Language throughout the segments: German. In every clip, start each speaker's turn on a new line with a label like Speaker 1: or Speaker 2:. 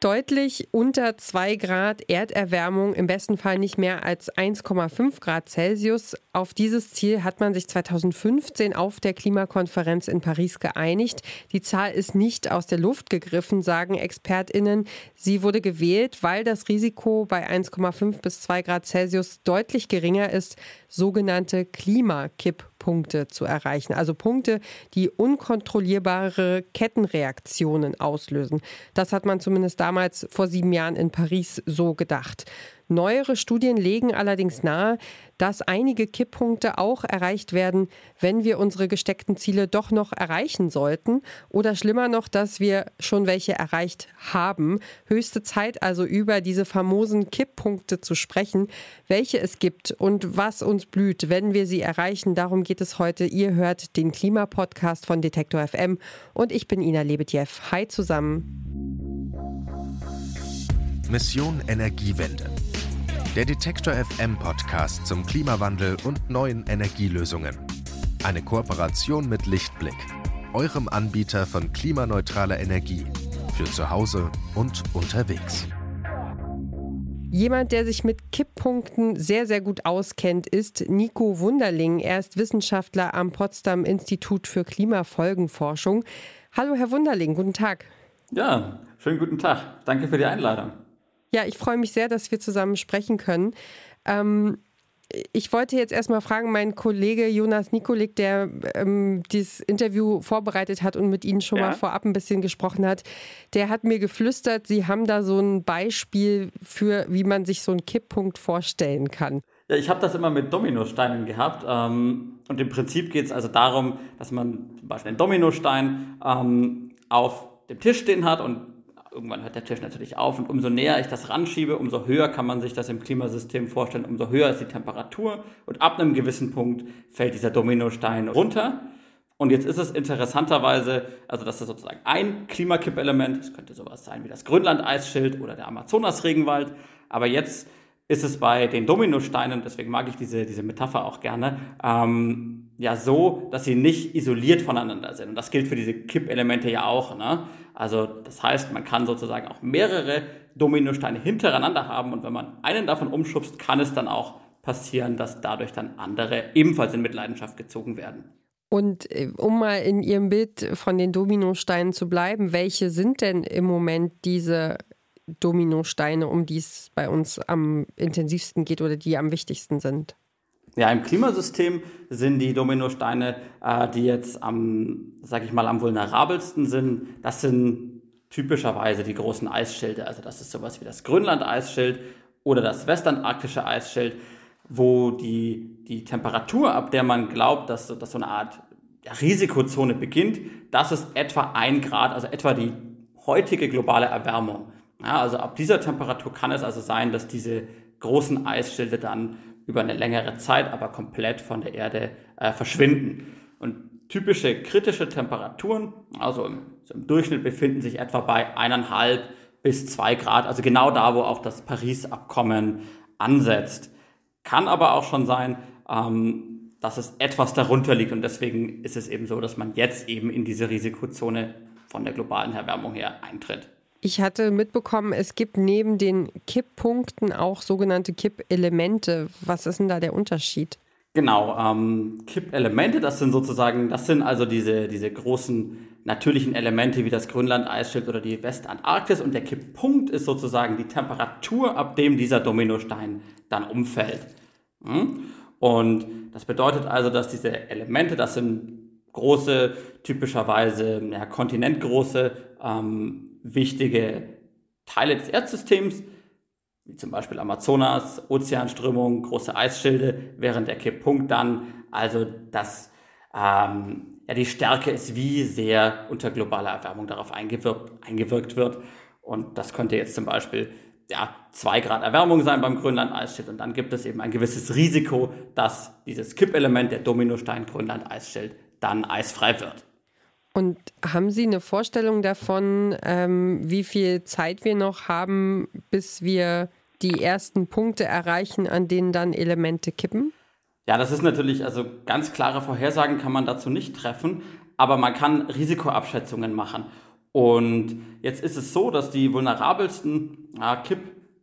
Speaker 1: deutlich unter 2 Grad Erderwärmung, im besten Fall nicht mehr als 1,5 Grad Celsius. Auf dieses Ziel hat man sich 2015 auf der Klimakonferenz in Paris geeinigt. Die Zahl ist nicht aus der Luft gegriffen, sagen Expertinnen. Sie wurde gewählt, weil das Risiko bei 1,5 bis 2 Grad Celsius deutlich geringer ist, sogenannte Klimakipppunkte zu erreichen. Also Punkte, die unkontrollierbare Kettenreaktionen auslösen. Das hat man zumindest damals vor sieben Jahren in Paris so gedacht. Neuere Studien legen allerdings nahe, dass einige Kipppunkte auch erreicht werden, wenn wir unsere gesteckten Ziele doch noch erreichen sollten oder schlimmer noch, dass wir schon welche erreicht haben. Höchste Zeit also über diese famosen Kipppunkte zu sprechen, welche es gibt und was uns blüht, wenn wir sie erreichen. Darum geht es heute. Ihr hört den Klimapodcast von Detektor FM und ich bin Ina Lebetjew. Hi zusammen.
Speaker 2: Mission Energiewende. Der Detektor FM Podcast zum Klimawandel und neuen Energielösungen. Eine Kooperation mit Lichtblick, eurem Anbieter von klimaneutraler Energie für zu Hause und unterwegs.
Speaker 1: Jemand, der sich mit Kipppunkten sehr, sehr gut auskennt, ist Nico Wunderling. Er ist Wissenschaftler am Potsdam Institut für Klimafolgenforschung. Hallo, Herr Wunderling, guten Tag.
Speaker 3: Ja, schönen guten Tag. Danke für die Einladung.
Speaker 1: Ja, ich freue mich sehr, dass wir zusammen sprechen können. Ähm, ich wollte jetzt erstmal fragen, mein Kollege Jonas Nikolik, der ähm, dieses Interview vorbereitet hat und mit Ihnen schon ja. mal vorab ein bisschen gesprochen hat, der hat mir geflüstert, Sie haben da so ein Beispiel für, wie man sich so einen Kipppunkt vorstellen kann.
Speaker 3: Ja, ich habe das immer mit Dominosteinen gehabt. Ähm, und im Prinzip geht es also darum, dass man zum Beispiel einen Dominostein ähm, auf dem Tisch stehen hat und irgendwann hört der Tisch natürlich auf und umso näher ich das ranschiebe, umso höher kann man sich das im Klimasystem vorstellen, umso höher ist die Temperatur und ab einem gewissen Punkt fällt dieser Dominostein runter. Und jetzt ist es interessanterweise, also das ist sozusagen ein Klimakippelement, es könnte sowas sein wie das Grönland-Eisschild oder der Amazonas-Regenwald, aber jetzt ist es bei den Dominosteinen, deswegen mag ich diese, diese Metapher auch gerne, ähm, ja so, dass sie nicht isoliert voneinander sind. Und das gilt für diese Kippelemente ja auch. Ne? Also das heißt, man kann sozusagen auch mehrere Dominosteine hintereinander haben und wenn man einen davon umschubst, kann es dann auch passieren, dass dadurch dann andere ebenfalls in Mitleidenschaft gezogen werden.
Speaker 1: Und äh, um mal in Ihrem Bild von den Dominosteinen zu bleiben, welche sind denn im Moment diese Dominosteine, um die es bei uns am intensivsten geht oder die am wichtigsten sind?
Speaker 3: Ja, im Klimasystem sind die Dominosteine, äh, die jetzt am, sag ich mal, am vulnerabelsten sind, das sind typischerweise die großen Eisschilde. Also das ist sowas wie das Grönland-Eisschild oder das westantarktische Eisschild, wo die, die Temperatur, ab der man glaubt, dass, dass so eine Art Risikozone beginnt, das ist etwa ein Grad, also etwa die heutige globale Erwärmung. Ja, also ab dieser Temperatur kann es also sein, dass diese großen Eisschilde dann über eine längere Zeit aber komplett von der Erde äh, verschwinden. Und typische kritische Temperaturen, also im, so im, Durchschnitt befinden sich etwa bei eineinhalb bis zwei Grad, also genau da, wo auch das Paris-Abkommen ansetzt. Kann aber auch schon sein, ähm, dass es etwas darunter liegt und deswegen ist es eben so, dass man jetzt eben in diese Risikozone von der globalen Erwärmung her eintritt.
Speaker 1: Ich hatte mitbekommen, es gibt neben den Kipppunkten auch sogenannte Kippelemente. Was ist denn da der Unterschied?
Speaker 3: Genau, ähm, Kippelemente, das sind sozusagen, das sind also diese, diese großen natürlichen Elemente wie das Grönland-Eisschild oder die Westantarktis und der Kipppunkt ist sozusagen die Temperatur, ab dem dieser Dominostein dann umfällt. Hm? Und das bedeutet also, dass diese Elemente, das sind große, typischerweise ja, kontinentgroße ähm, wichtige Teile des Erdsystems, wie zum Beispiel Amazonas, Ozeanströmung, große Eisschilde, während der Kipppunkt dann, also das, ähm, ja, die Stärke ist, wie sehr unter globaler Erwärmung darauf eingewirkt, eingewirkt wird. Und das könnte jetzt zum Beispiel ja, zwei Grad Erwärmung sein beim Grönland-Eisschild. Und dann gibt es eben ein gewisses Risiko, dass dieses Kippelement, der Dominostein Grönland-Eisschild, dann eisfrei wird.
Speaker 1: Und haben Sie eine Vorstellung davon, ähm, wie viel Zeit wir noch haben, bis wir die ersten Punkte erreichen, an denen dann Elemente kippen?
Speaker 3: Ja, das ist natürlich, also ganz klare Vorhersagen kann man dazu nicht treffen, aber man kann Risikoabschätzungen machen. Und jetzt ist es so, dass die vulnerabelsten äh,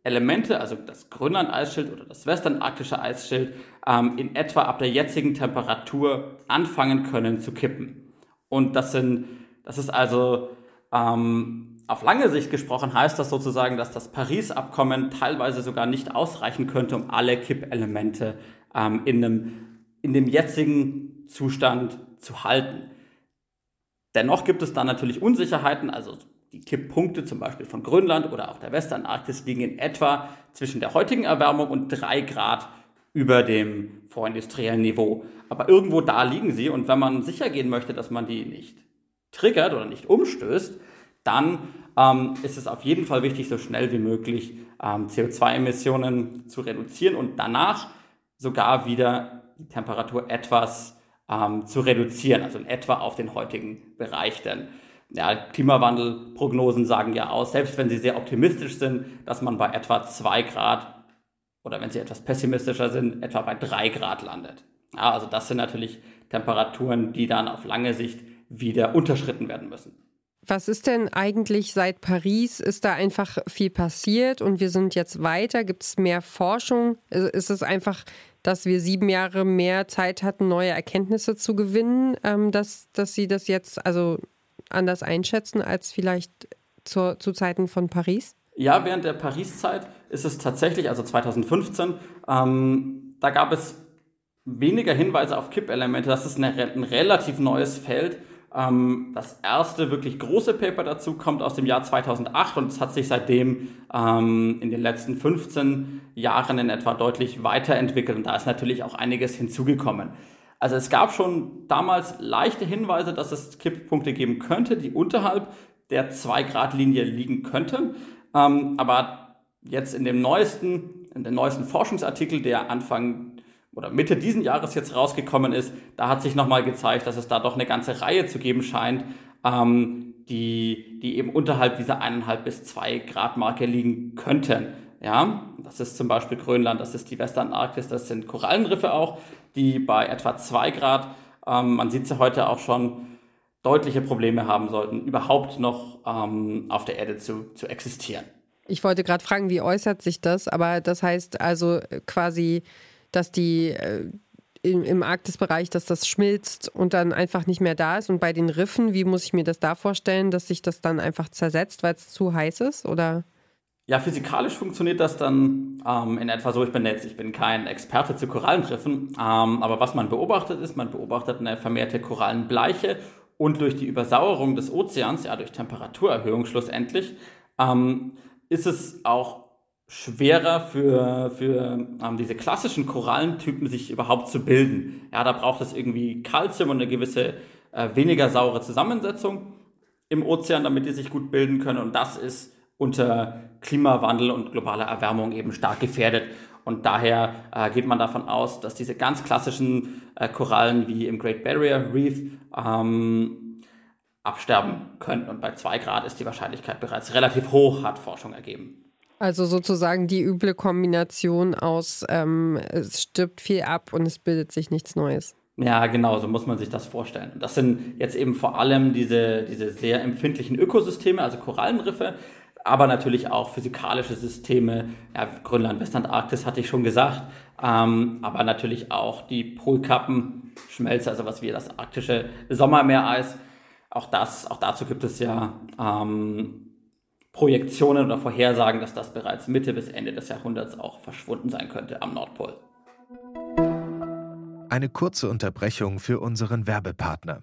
Speaker 3: Kippelemente, also das Grönland-Eisschild oder das westantarktische Eisschild, ähm, in etwa ab der jetzigen Temperatur anfangen können zu kippen. Und das sind, das ist also ähm, auf lange Sicht gesprochen heißt das sozusagen, dass das Paris-Abkommen teilweise sogar nicht ausreichen könnte, um alle Kippelemente ähm, in, einem, in dem jetzigen Zustand zu halten. Dennoch gibt es da natürlich Unsicherheiten, also die Kipppunkte zum Beispiel von Grönland oder auch der Westantarktis liegen in etwa zwischen der heutigen Erwärmung und drei Grad über dem vorindustriellen Niveau. Aber irgendwo da liegen sie und wenn man sicher gehen möchte, dass man die nicht triggert oder nicht umstößt, dann ähm, ist es auf jeden Fall wichtig, so schnell wie möglich ähm, CO2-Emissionen zu reduzieren und danach sogar wieder die Temperatur etwas ähm, zu reduzieren, also in etwa auf den heutigen Bereich. Denn ja, Klimawandelprognosen sagen ja aus, selbst wenn sie sehr optimistisch sind, dass man bei etwa 2 Grad oder wenn sie etwas pessimistischer sind, etwa bei 3 Grad landet. Ja, also das sind natürlich Temperaturen, die dann auf lange Sicht wieder unterschritten werden müssen.
Speaker 1: Was ist denn eigentlich seit Paris? Ist da einfach viel passiert und wir sind jetzt weiter? Gibt es mehr Forschung? Ist es einfach, dass wir sieben Jahre mehr Zeit hatten, neue Erkenntnisse zu gewinnen, ähm, dass, dass Sie das jetzt also anders einschätzen als vielleicht zur, zu Zeiten von Paris?
Speaker 3: Ja, während der Paris-Zeit ist es tatsächlich, also 2015, ähm, da gab es weniger Hinweise auf Kippelemente. Das ist eine, ein relativ neues Feld. Ähm, das erste wirklich große Paper dazu kommt aus dem Jahr 2008 und es hat sich seitdem ähm, in den letzten 15 Jahren in etwa deutlich weiterentwickelt und da ist natürlich auch einiges hinzugekommen. Also es gab schon damals leichte Hinweise, dass es Kipppunkte geben könnte, die unterhalb der 2-Grad-Linie liegen könnten. Ähm, aber jetzt in dem neuesten, in dem neuesten Forschungsartikel, der Anfang oder Mitte diesen Jahres jetzt rausgekommen ist, da hat sich nochmal gezeigt, dass es da doch eine ganze Reihe zu geben scheint, ähm, die, die eben unterhalb dieser eineinhalb bis zwei Grad Marke liegen könnten. Ja, das ist zum Beispiel Grönland, das ist die Westantarktis, das sind Korallenriffe auch, die bei etwa zwei Grad, ähm, man sieht sie heute auch schon, deutliche Probleme haben sollten, überhaupt noch ähm, auf der Erde zu, zu existieren.
Speaker 1: Ich wollte gerade fragen, wie äußert sich das? Aber das heißt also quasi dass die äh, im, im Arktisbereich, dass das schmilzt und dann einfach nicht mehr da ist. Und bei den Riffen, wie muss ich mir das da vorstellen, dass sich das dann einfach zersetzt, weil es zu heiß ist? Oder?
Speaker 3: Ja, physikalisch funktioniert das dann ähm, in etwa so. Ich bin jetzt, ich bin kein Experte zu Korallenriffen, ähm, aber was man beobachtet ist, man beobachtet eine vermehrte Korallenbleiche und durch die Übersauerung des Ozeans, ja durch Temperaturerhöhung schlussendlich, ähm, ist es auch schwerer für, für ähm, diese klassischen Korallentypen sich überhaupt zu bilden. Ja, da braucht es irgendwie Kalzium und eine gewisse äh, weniger saure Zusammensetzung im Ozean, damit die sich gut bilden können. Und das ist unter Klimawandel und globaler Erwärmung eben stark gefährdet. Und daher äh, geht man davon aus, dass diese ganz klassischen äh, Korallen wie im Great Barrier Reef ähm, absterben können. Und bei zwei Grad ist die Wahrscheinlichkeit bereits relativ hoch, hat Forschung ergeben.
Speaker 1: Also sozusagen die üble Kombination aus, ähm, es stirbt viel ab und es bildet sich nichts Neues.
Speaker 3: Ja, genau, so muss man sich das vorstellen. Das sind jetzt eben vor allem diese, diese sehr empfindlichen Ökosysteme, also Korallenriffe, aber natürlich auch physikalische Systeme. Ja, Grönland, Westantarktis hatte ich schon gesagt, ähm, aber natürlich auch die Polkappen, Schmelze, also was wir das arktische Sommermeereis. Auch das, auch dazu gibt es ja ähm, Projektionen oder Vorhersagen, dass das bereits Mitte bis Ende des Jahrhunderts auch verschwunden sein könnte am Nordpol.
Speaker 2: Eine kurze Unterbrechung für unseren Werbepartner.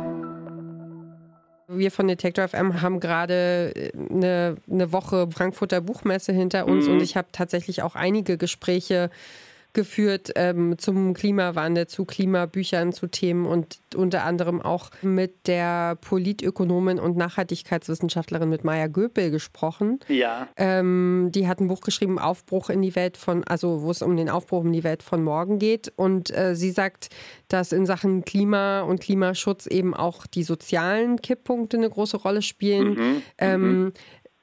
Speaker 1: Wir von Detector FM haben gerade eine, eine Woche Frankfurter Buchmesse hinter uns mhm. und ich habe tatsächlich auch einige Gespräche geführt ähm, zum Klimawandel, zu Klimabüchern, zu Themen und unter anderem auch mit der Politökonomin und Nachhaltigkeitswissenschaftlerin mit Maya Göpel gesprochen.
Speaker 4: Ja.
Speaker 1: Ähm, die hat ein Buch geschrieben, Aufbruch in die Welt von, also wo es um den Aufbruch in die Welt von morgen geht. Und äh, sie sagt, dass in Sachen Klima und Klimaschutz eben auch die sozialen Kipppunkte eine große Rolle spielen. Mhm. Ähm, mhm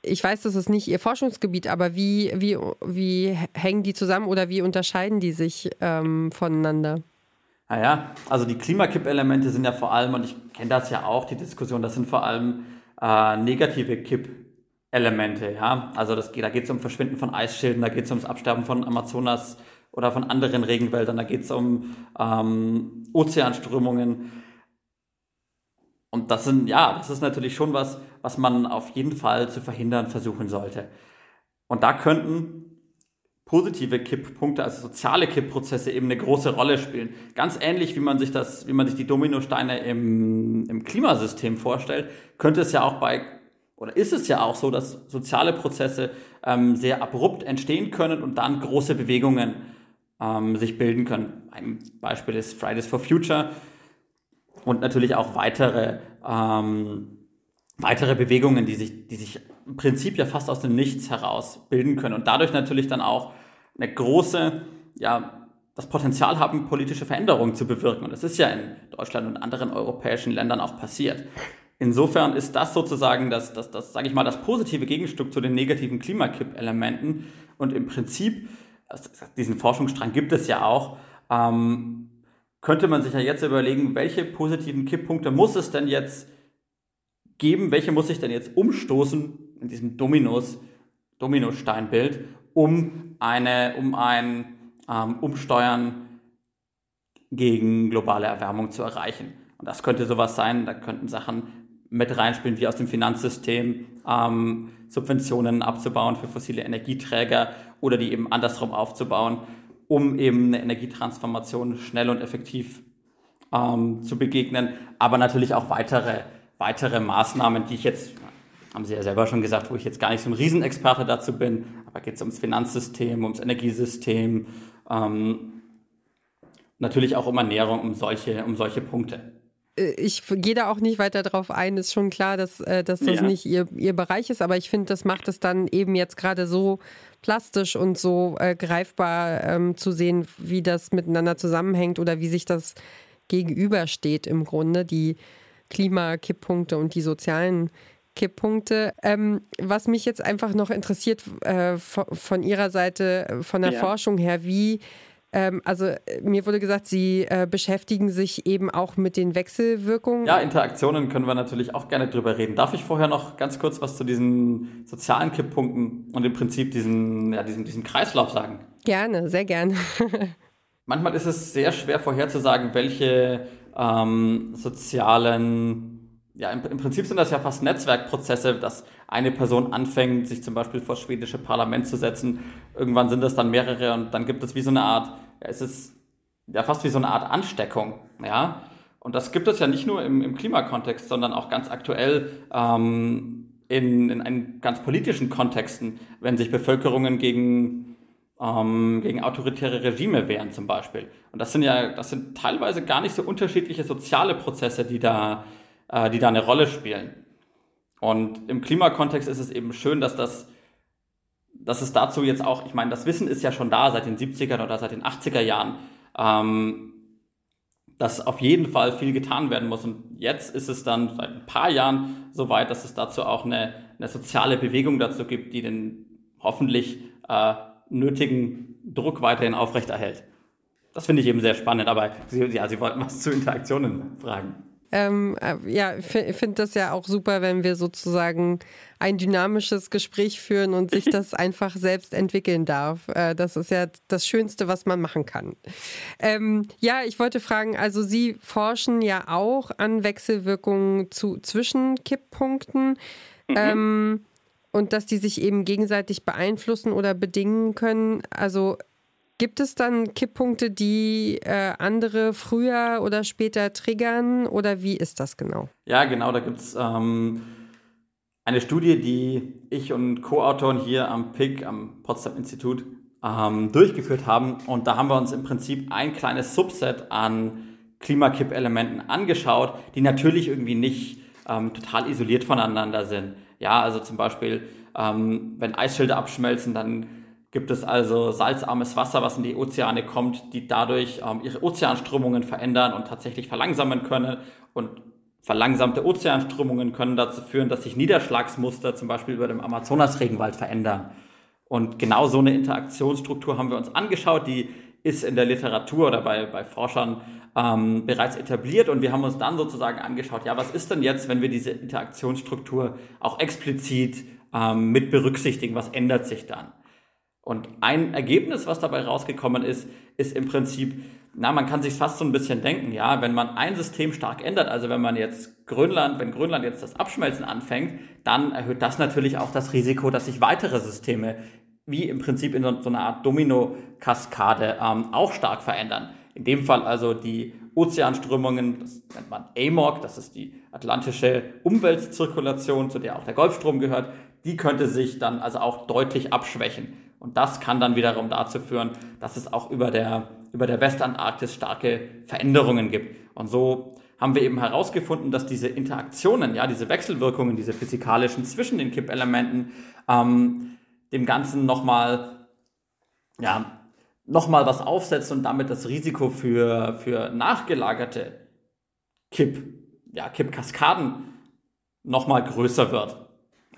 Speaker 1: ich weiß, das ist nicht Ihr Forschungsgebiet, aber wie, wie, wie hängen die zusammen oder wie unterscheiden die sich ähm, voneinander?
Speaker 3: Naja, also die Klimakippelemente sind ja vor allem, und ich kenne das ja auch, die Diskussion, das sind vor allem äh, negative Kippelemente. Ja? Also das, da geht es um Verschwinden von Eisschilden, da geht es ums Absterben von Amazonas oder von anderen Regenwäldern, da geht es um ähm, Ozeanströmungen. Und das sind, ja, das ist natürlich schon was, was man auf jeden Fall zu verhindern versuchen sollte. Und da könnten positive Kipppunkte, also soziale Kippprozesse eben eine große Rolle spielen. Ganz ähnlich, wie man sich das, wie man sich die Dominosteine im, im Klimasystem vorstellt, könnte es ja auch bei, oder ist es ja auch so, dass soziale Prozesse ähm, sehr abrupt entstehen können und dann große Bewegungen ähm, sich bilden können. Ein Beispiel ist Fridays for Future und natürlich auch weitere, ähm, weitere Bewegungen, die sich, die sich im Prinzip ja fast aus dem Nichts heraus bilden können und dadurch natürlich dann auch eine große, ja, das Potenzial haben, politische Veränderungen zu bewirken. Und das ist ja in Deutschland und anderen europäischen Ländern auch passiert. Insofern ist das sozusagen das, das, das sage ich mal, das positive Gegenstück zu den negativen Klimakipp-Elementen. Und im Prinzip, diesen Forschungsstrang gibt es ja auch, ähm, könnte man sich ja jetzt überlegen, welche positiven Kipppunkte muss es denn jetzt geben, welche muss ich denn jetzt umstoßen in diesem Dominos, Dominosteinbild, um eine, um ein ähm, Umsteuern gegen globale Erwärmung zu erreichen. Und das könnte sowas sein, da könnten Sachen mit reinspielen, wie aus dem Finanzsystem ähm, Subventionen abzubauen für fossile Energieträger oder die eben andersrum aufzubauen um eben eine Energietransformation schnell und effektiv ähm, zu begegnen, aber natürlich auch weitere, weitere Maßnahmen, die ich jetzt, haben Sie ja selber schon gesagt, wo ich jetzt gar nicht so ein Riesenexperte dazu bin, aber geht es ums Finanzsystem, ums Energiesystem, ähm, natürlich auch um Ernährung, um solche, um solche Punkte.
Speaker 1: Äh, ich gehe da auch nicht weiter drauf ein. Ist schon klar, dass, äh, dass das ja. nicht ihr, ihr Bereich ist, aber ich finde, das macht es dann eben jetzt gerade so plastisch und so äh, greifbar ähm, zu sehen, wie das miteinander zusammenhängt oder wie sich das gegenübersteht im Grunde, die Klimakipppunkte und die sozialen Kipppunkte. Ähm, was mich jetzt einfach noch interessiert äh, von, von, Ihrer Seite, äh, von der ja. Forschung her, wie ähm, also mir wurde gesagt, Sie äh, beschäftigen sich eben auch mit den Wechselwirkungen.
Speaker 3: Ja, Interaktionen können wir natürlich auch gerne drüber reden. Darf ich vorher noch ganz kurz was zu diesen sozialen Kipppunkten und im Prinzip diesen, ja, diesem, diesem Kreislauf sagen?
Speaker 1: Gerne, sehr gerne.
Speaker 3: Manchmal ist es sehr schwer vorherzusagen, welche ähm, sozialen ja, im, im, Prinzip sind das ja fast Netzwerkprozesse, dass eine Person anfängt, sich zum Beispiel vor das schwedische Parlament zu setzen. Irgendwann sind das dann mehrere und dann gibt es wie so eine Art, ja, es ist ja fast wie so eine Art Ansteckung, ja. Und das gibt es ja nicht nur im, im Klimakontext, sondern auch ganz aktuell ähm, in, in ganz politischen Kontexten, wenn sich Bevölkerungen gegen, ähm, gegen autoritäre Regime wehren zum Beispiel. Und das sind ja, das sind teilweise gar nicht so unterschiedliche soziale Prozesse, die da äh, die da eine Rolle spielen. Und im Klimakontext ist es eben schön, dass das dass es dazu jetzt auch, ich meine, das Wissen ist ja schon da seit den 70er oder seit den 80er Jahren, ähm, dass auf jeden Fall viel getan werden muss. Und jetzt ist es dann seit ein paar Jahren so weit, dass es dazu auch eine, eine soziale Bewegung dazu gibt, die den hoffentlich äh, nötigen Druck weiterhin aufrechterhält. Das finde ich eben sehr spannend, aber Sie, ja, Sie wollten was zu Interaktionen fragen.
Speaker 1: Ähm, äh, ja, ich finde das ja auch super, wenn wir sozusagen ein dynamisches Gespräch führen und sich das einfach selbst entwickeln darf. Äh, das ist ja das Schönste, was man machen kann. Ähm, ja, ich wollte fragen, also Sie forschen ja auch an Wechselwirkungen zu, zwischen Kipppunkten. Mhm. Ähm, und dass die sich eben gegenseitig beeinflussen oder bedingen können. Also Gibt es dann Kipppunkte, die äh, andere früher oder später triggern oder wie ist das genau?
Speaker 3: Ja, genau, da gibt es ähm, eine Studie, die ich und Co-Autoren hier am PIC, am Potsdam Institut, ähm, durchgeführt haben. Und da haben wir uns im Prinzip ein kleines Subset an Klimakipp-Elementen angeschaut, die natürlich irgendwie nicht ähm, total isoliert voneinander sind. Ja, also zum Beispiel, ähm, wenn Eisschilde abschmelzen, dann gibt es also salzarmes Wasser, was in die Ozeane kommt, die dadurch ähm, ihre Ozeanströmungen verändern und tatsächlich verlangsamen können. Und verlangsamte Ozeanströmungen können dazu führen, dass sich Niederschlagsmuster zum Beispiel über dem Amazonasregenwald verändern. Und genau so eine Interaktionsstruktur haben wir uns angeschaut, die ist in der Literatur oder bei, bei Forschern ähm, bereits etabliert und wir haben uns dann sozusagen angeschaut, ja, was ist denn jetzt, wenn wir diese Interaktionsstruktur auch explizit ähm, mit berücksichtigen, was ändert sich dann? Und ein Ergebnis, was dabei rausgekommen ist, ist im Prinzip, na, man kann sich fast so ein bisschen denken, ja, wenn man ein System stark ändert, also wenn man jetzt Grönland, wenn Grönland jetzt das Abschmelzen anfängt, dann erhöht das natürlich auch das Risiko, dass sich weitere Systeme wie im Prinzip in so, einer Art Domino-Kaskade ähm, auch stark verändern. In dem Fall also die Ozeanströmungen, das nennt man AMOC, das ist die atlantische Umweltzirkulation, zu der auch der Golfstrom gehört, die könnte sich dann also auch deutlich abschwächen. Und das kann dann wiederum dazu führen, dass es auch über der, über der Westantarktis starke Veränderungen gibt. Und so haben wir eben herausgefunden, dass diese Interaktionen, ja, diese Wechselwirkungen, diese physikalischen zwischen den Kippelementen, ähm, dem Ganzen nochmal, ja, nochmal was aufsetzt und damit das Risiko für, für nachgelagerte Kipp, ja, Kippkaskaden nochmal größer wird.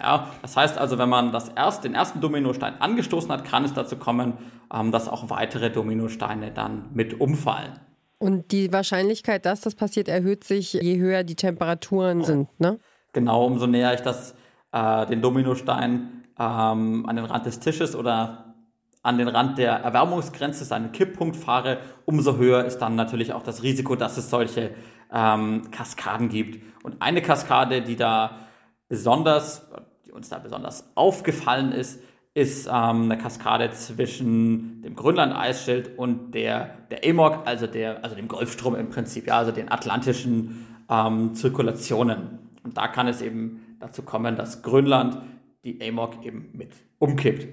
Speaker 3: Ja, das heißt also, wenn man das erst, den ersten Dominostein angestoßen hat, kann es dazu kommen, ähm, dass auch weitere Dominosteine dann mit umfallen.
Speaker 1: Und die Wahrscheinlichkeit, dass das passiert, erhöht sich, je höher die Temperaturen sind, ne?
Speaker 3: Genau, umso näher ich das, äh, den Dominostein ähm, an den Rand des Tisches oder an den Rand der Erwärmungsgrenze, seinen Kipppunkt fahre, umso höher ist dann natürlich auch das Risiko, dass es solche ähm, Kaskaden gibt. Und eine Kaskade, die da besonders, die uns da besonders aufgefallen ist, ist ähm, eine Kaskade zwischen dem Grönland-Eisschild und der, der AMOC, also, der, also dem Golfstrom im Prinzip, ja, also den atlantischen ähm, Zirkulationen. Und da kann es eben dazu kommen, dass Grönland die AMOC eben mit umkippt.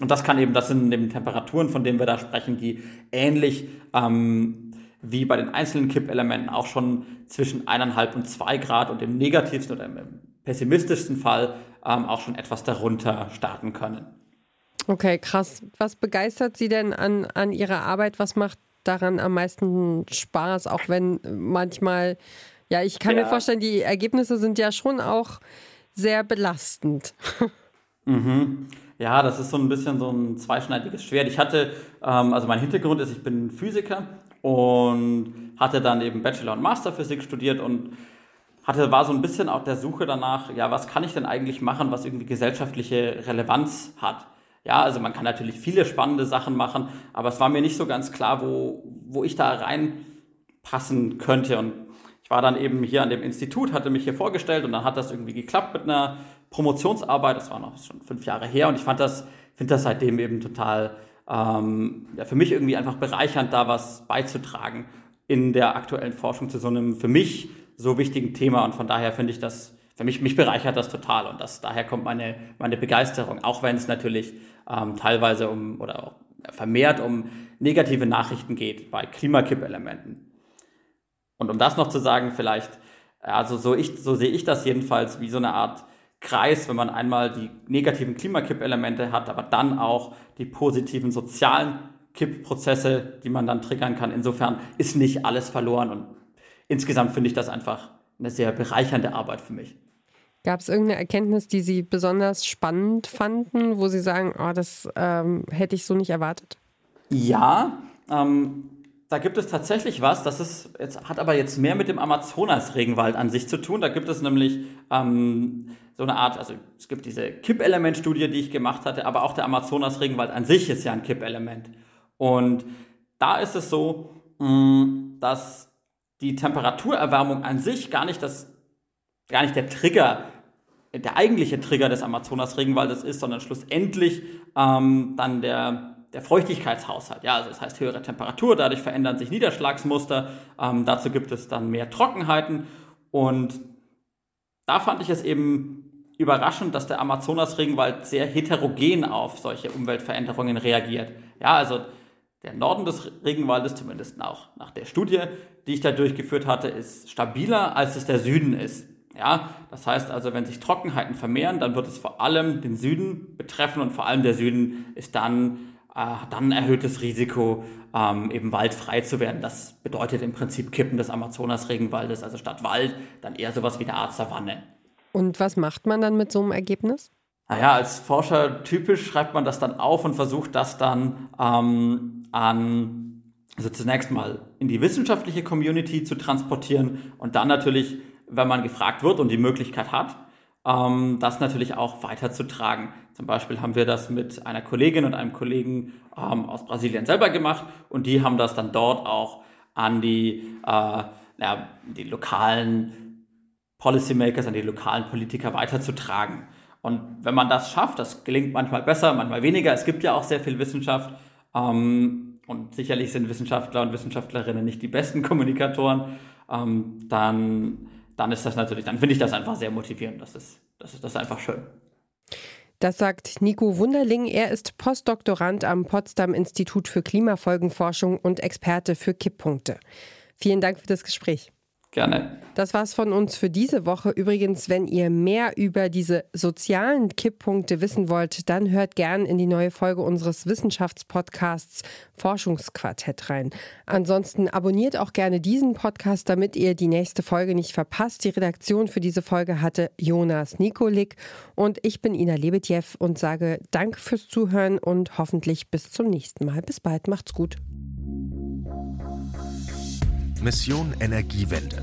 Speaker 3: Und das kann eben, das sind eben Temperaturen, von denen wir da sprechen, die ähnlich ähm, wie bei den einzelnen Kippelementen auch schon zwischen eineinhalb und zwei Grad und im negativsten oder im pessimistischsten Fall ähm, auch schon etwas darunter starten können.
Speaker 1: Okay, krass. Was begeistert Sie denn an, an Ihrer Arbeit? Was macht daran am meisten Spaß, auch wenn manchmal, ja, ich kann ja. mir vorstellen, die Ergebnisse sind ja schon auch sehr belastend.
Speaker 3: Mhm. Ja, das ist so ein bisschen so ein zweischneidiges Schwert. Ich hatte, ähm, also mein Hintergrund ist, ich bin Physiker und hatte dann eben Bachelor- und Masterphysik studiert und hatte, war so ein bisschen auf der Suche danach, ja, was kann ich denn eigentlich machen, was irgendwie gesellschaftliche Relevanz hat. Ja, also man kann natürlich viele spannende Sachen machen, aber es war mir nicht so ganz klar, wo, wo ich da reinpassen könnte. Und ich war dann eben hier an dem Institut, hatte mich hier vorgestellt und dann hat das irgendwie geklappt mit einer Promotionsarbeit, das war noch schon fünf Jahre her und ich fand das, finde das seitdem eben total, ähm, ja, für mich irgendwie einfach bereichernd, da was beizutragen in der aktuellen Forschung zu so einem für mich so wichtigen Thema. Und von daher finde ich das, für mich, mich bereichert das total und das, daher kommt meine, meine Begeisterung, auch wenn es natürlich ähm, teilweise um oder auch vermehrt um negative Nachrichten geht bei Klimakippelementen. Und um das noch zu sagen, vielleicht, also so, ich, so sehe ich das jedenfalls wie so eine Art Kreis, wenn man einmal die negativen Klimakippelemente hat, aber dann auch die positiven sozialen Kippprozesse, die man dann triggern kann. Insofern ist nicht alles verloren und insgesamt finde ich das einfach eine sehr bereichernde Arbeit für mich.
Speaker 1: Gab es irgendeine Erkenntnis, die Sie besonders spannend fanden, wo Sie sagen, oh, das ähm, hätte ich so nicht erwartet?
Speaker 3: Ja, ähm, da gibt es tatsächlich was, das ist, jetzt, hat aber jetzt mehr mit dem Amazonas-Regenwald an sich zu tun. Da gibt es nämlich ähm, so eine Art, also es gibt diese Kippelement-Studie, die ich gemacht hatte, aber auch der Amazonas-Regenwald an sich ist ja ein Kippelement. Und da ist es so, mh, mm, dass die Temperaturerwärmung an sich gar nicht das, gar nicht der Trigger, der eigentliche Trigger des Amazonas-Regenwaldes ist, sondern schlussendlich ähm, dann der der Feuchtigkeitshaushalt. Ja, also das heißt höhere Temperatur, dadurch verändern sich Niederschlagsmuster, ähm, dazu gibt es dann mehr Trockenheiten und da fand ich es eben überraschend, dass der Amazonas-Regenwald sehr heterogen auf solche Umweltveränderungen reagiert. Ja, also der Norden des Regenwaldes, zumindest auch nach der Studie, die ich da durchgeführt hatte, ist stabiler, als es der Süden ist. Ja, das heißt also, wenn sich Trockenheiten vermehren, dann wird es vor allem den Süden betreffen und vor allem der Süden ist dann, äh, dann erhöhtes Risiko, ähm, eben waldfrei zu werden. Das bedeutet im Prinzip Kippen des Amazonas-Regenwaldes, also statt Wald dann eher sowas wie eine Art Savanne.
Speaker 1: Und was macht man dann mit so einem Ergebnis?
Speaker 3: Naja, als Forscher typisch schreibt man das dann auf und versucht das dann ähm, an, also zunächst mal in die wissenschaftliche Community zu transportieren und dann natürlich, wenn man gefragt wird und die Möglichkeit hat, ähm, das natürlich auch weiterzutragen. Zum Beispiel haben wir das mit einer Kollegin und einem Kollegen ähm, aus Brasilien selber gemacht und die haben das dann dort auch an die, äh, ja, die lokalen Policymakers, an die lokalen Politiker weiterzutragen. Und wenn man das schafft, das gelingt manchmal besser, manchmal weniger. Es gibt ja auch sehr viel Wissenschaft. Ähm, und sicherlich sind Wissenschaftler und Wissenschaftlerinnen nicht die besten Kommunikatoren. Ähm, dann, dann ist das natürlich, dann finde ich das einfach sehr motivierend. Das ist, das ist, das ist einfach schön.
Speaker 1: Das sagt Nico Wunderling. Er ist Postdoktorand am Potsdam Institut für Klimafolgenforschung und Experte für Kipppunkte. Vielen Dank für das Gespräch.
Speaker 3: Gerne.
Speaker 1: Das war's von uns für diese Woche. Übrigens, wenn ihr mehr über diese sozialen Kipppunkte wissen wollt, dann hört gern in die neue Folge unseres Wissenschaftspodcasts Forschungsquartett rein. Ansonsten abonniert auch gerne diesen Podcast, damit ihr die nächste Folge nicht verpasst. Die Redaktion für diese Folge hatte Jonas Nikolik und ich bin Ina Lebetjew und sage Danke fürs Zuhören und hoffentlich bis zum nächsten Mal. Bis bald, macht's gut.
Speaker 2: Mission Energiewende.